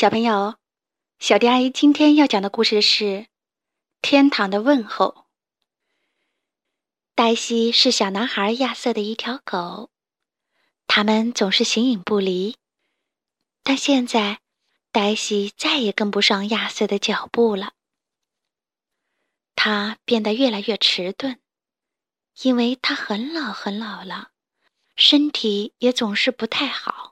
小朋友，小迪阿姨今天要讲的故事是《天堂的问候》。黛西是小男孩亚瑟的一条狗，他们总是形影不离。但现在，黛西再也跟不上亚瑟的脚步了。他变得越来越迟钝，因为他很老很老了，身体也总是不太好。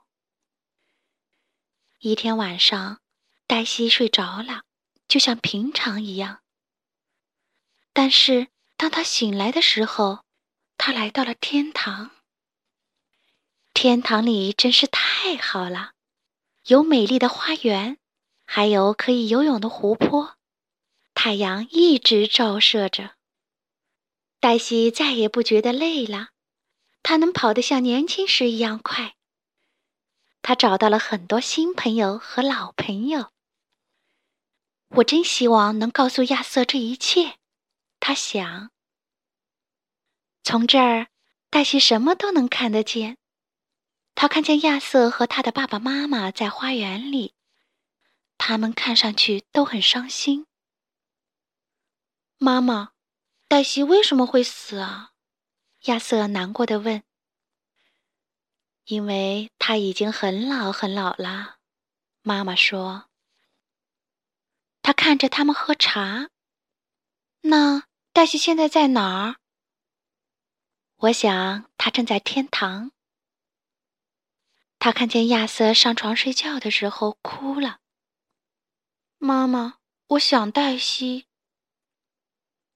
一天晚上，黛西睡着了，就像平常一样。但是，当他醒来的时候，他来到了天堂。天堂里真是太好了，有美丽的花园，还有可以游泳的湖泊，太阳一直照射着。黛西再也不觉得累了，她能跑得像年轻时一样快。他找到了很多新朋友和老朋友。我真希望能告诉亚瑟这一切。他想，从这儿，黛西什么都能看得见。他看见亚瑟和他的爸爸妈妈在花园里，他们看上去都很伤心。妈妈，黛西为什么会死啊？亚瑟难过的问。因为他已经很老很老了，妈妈说。他看着他们喝茶。那。黛西现在在哪儿？我想她正在天堂。她看见亚瑟上床睡觉的时候哭了。妈妈，我想黛西。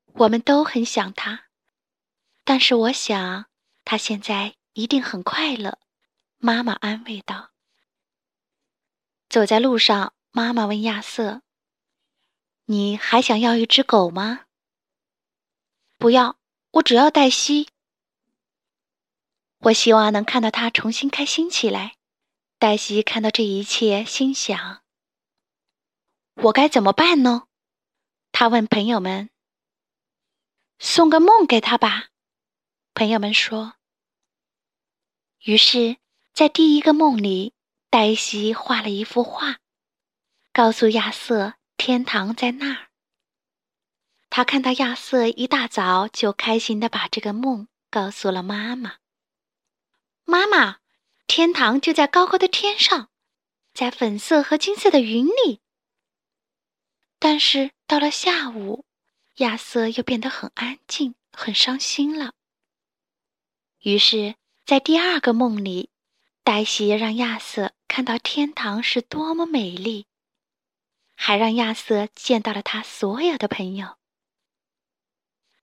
我们都很想她，但是我想她现在一定很快乐。妈妈安慰道。走在路上，妈妈问亚瑟：“你还想要一只狗吗？”不要，我只要黛西。我希望能看到她重新开心起来。黛西看到这一切，心想：我该怎么办呢？他问朋友们：“送个梦给他吧。”朋友们说。于是，在第一个梦里，黛西画了一幅画，告诉亚瑟天堂在那儿。他看到亚瑟一大早就开心的把这个梦告诉了妈妈。妈妈，天堂就在高高的天上，在粉色和金色的云里。但是到了下午，亚瑟又变得很安静，很伤心了。于是，在第二个梦里，黛西让亚瑟看到天堂是多么美丽，还让亚瑟见到了他所有的朋友。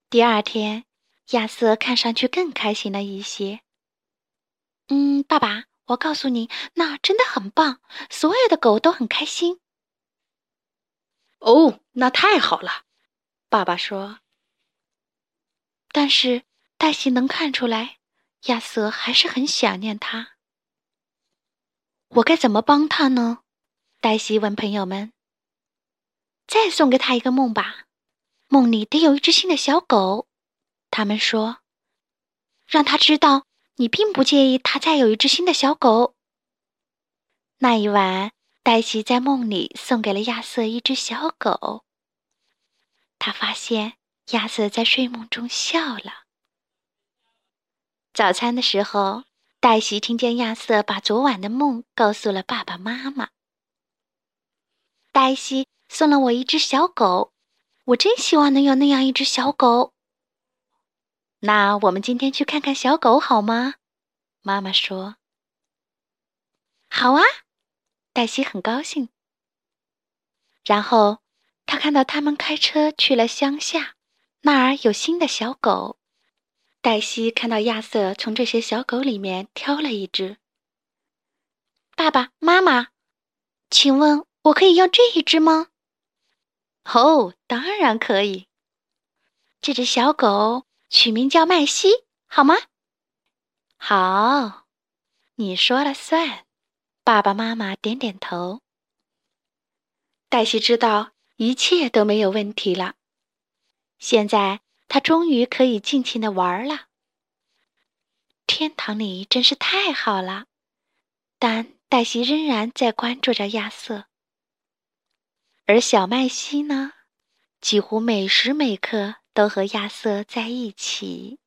第二天，亚瑟看上去更开心了一些。嗯，爸爸，我告诉你，那真的很棒，所有的狗都很开心。哦，那太好了，爸爸说。但是黛西能看出来，亚瑟还是很想念他。我该怎么帮他呢？黛西问朋友们。再送给他一个梦吧。梦里得有一只新的小狗，他们说，让他知道你并不介意他再有一只新的小狗。那一晚，黛西在梦里送给了亚瑟一只小狗。他发现亚瑟在睡梦中笑了。早餐的时候，黛西听见亚瑟把昨晚的梦告诉了爸爸妈妈。黛西送了我一只小狗。我真希望能有那样一只小狗。那我们今天去看看小狗好吗？妈妈说：“好啊。”黛西很高兴。然后他看到他们开车去了乡下，那儿有新的小狗。黛西看到亚瑟从这些小狗里面挑了一只。爸爸妈妈，请问我可以要这一只吗？哦，当然可以。这只小狗取名叫麦西，好吗？好，你说了算。爸爸妈妈点点头。黛西知道一切都没有问题了。现在他终于可以尽情的玩了。天堂里真是太好了，但黛西仍然在关注着亚瑟。而小麦西呢，几乎每时每刻都和亚瑟在一起。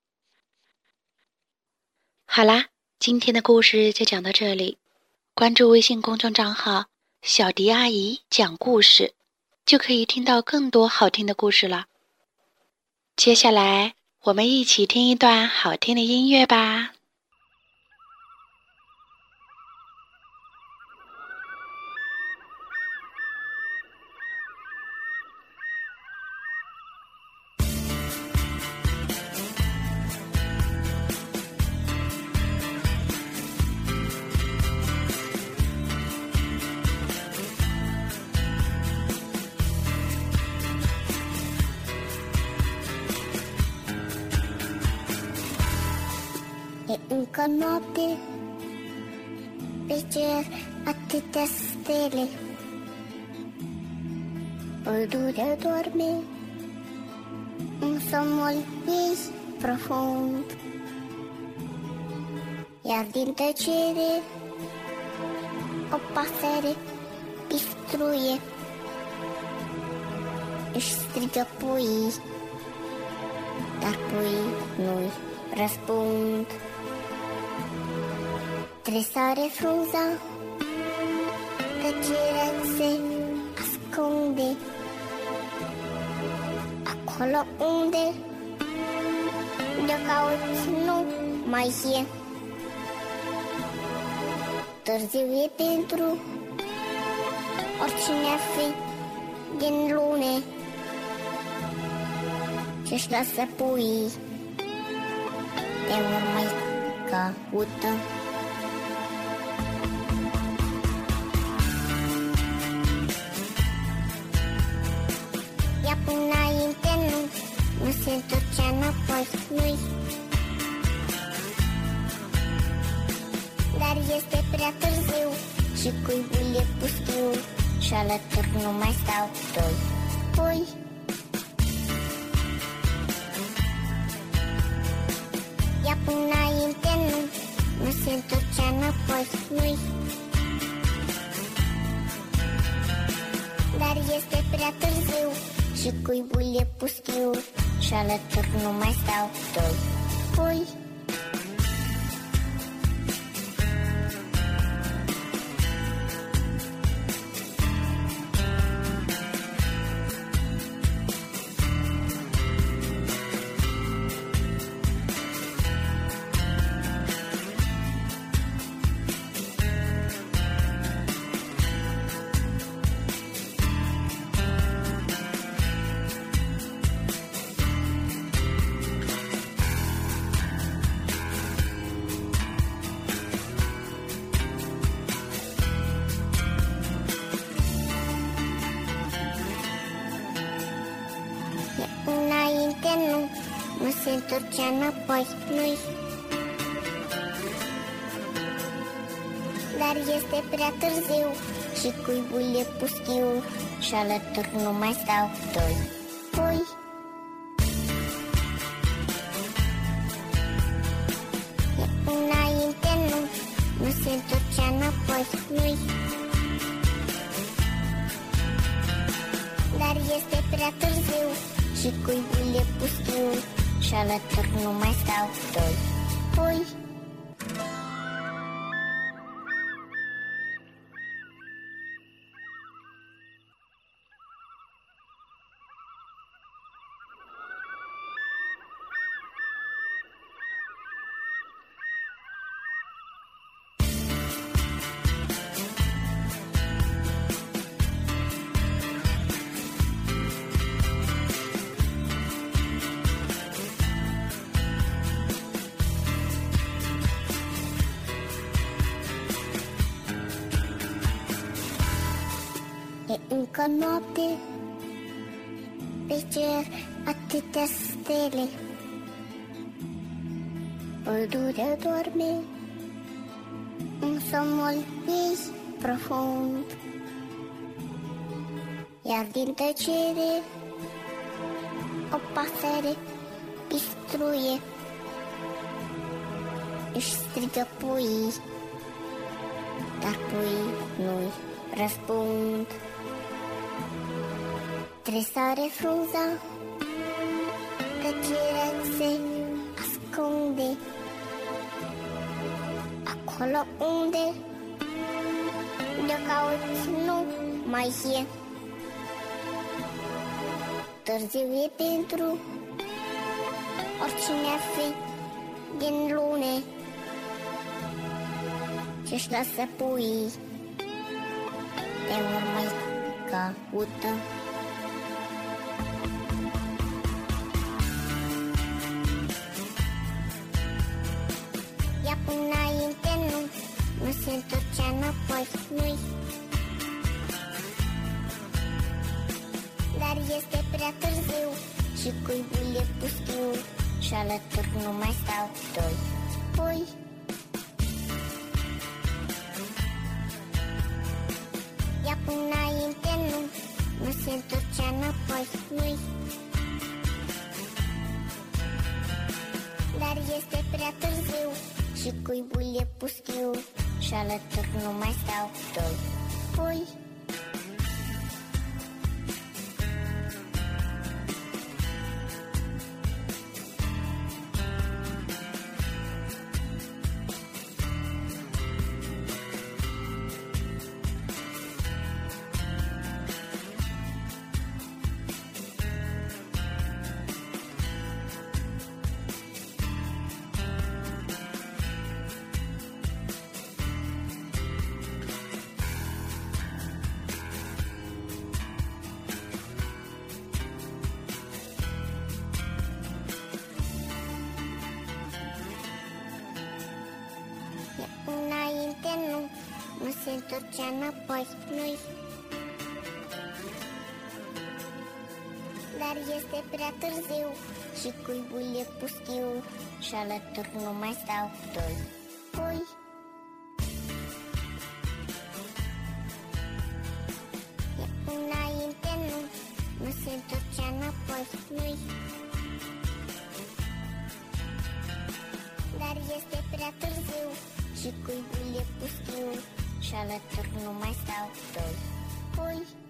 好啦，今天的故事就讲到这里。关注微信公众账号“小迪阿姨讲故事”，就可以听到更多好听的故事了。接下来，我们一起听一段好听的音乐吧。E încă noapte. Pe cer atâtea stele. Pădurea doarme Un somnul ei profund. Iar din tăcere O pasăre pistruie Își strigă puii Dar puii nu-i răspund. Tresare frunza, tăcerea se ascunde. Acolo unde de cauți nu mai e. Târziu e pentru oricine ar fi din lune Ce-și lasă puii de vor mai caută Ia până înainte nu Nu se întorcea înapoi nu Dar este prea târziu Și cuibul e pustiu Și alături nu mai stau doi. Pui înainte nu Nu se întorcea înapoi nu Dar este prea târziu Și cuibul e pustiu Și alături nu mai stau doi. Pui Nu se întorcea înapoi. Nu Dar este prea târziu Și cuibul e pustiu Și alături nu mai stau doi. Pui. E înainte nu Nu se întorcea înapoi. Nu Dar este prea târziu Și cuibul e pustiu já me torno mais autor. Pois E încă noapte. Pe cer atâtea stele. Pădurea doarme Un somnul ei profund. Iar din tăcere O pasăre pistruie Își strigă puii Dar puii nu-i răspund tresare frunza. Tăcerea se ascunde. Acolo unde De cauți nu mai e. Târziu e pentru Oricine ar fi din lune Ce-și lasă puii Te vor mai caută se întorcea înapoi nu Dar este prea târziu Și cuibul e pustiu Și alături nu mai stau doi. Pui. Ia până înainte nu Nu se întorcea înapoi nu Dar este prea târziu Și cuibul e pustiu Charlotte took know myself though. Oi. Nu se întorcea înapoi nu Dar este prea târziu Și cuibul e pustiu Și alături nu mai stau doi. Pui. E înainte nu. Nu se întorcea înapoi nu ela tornou mais alto. Oi.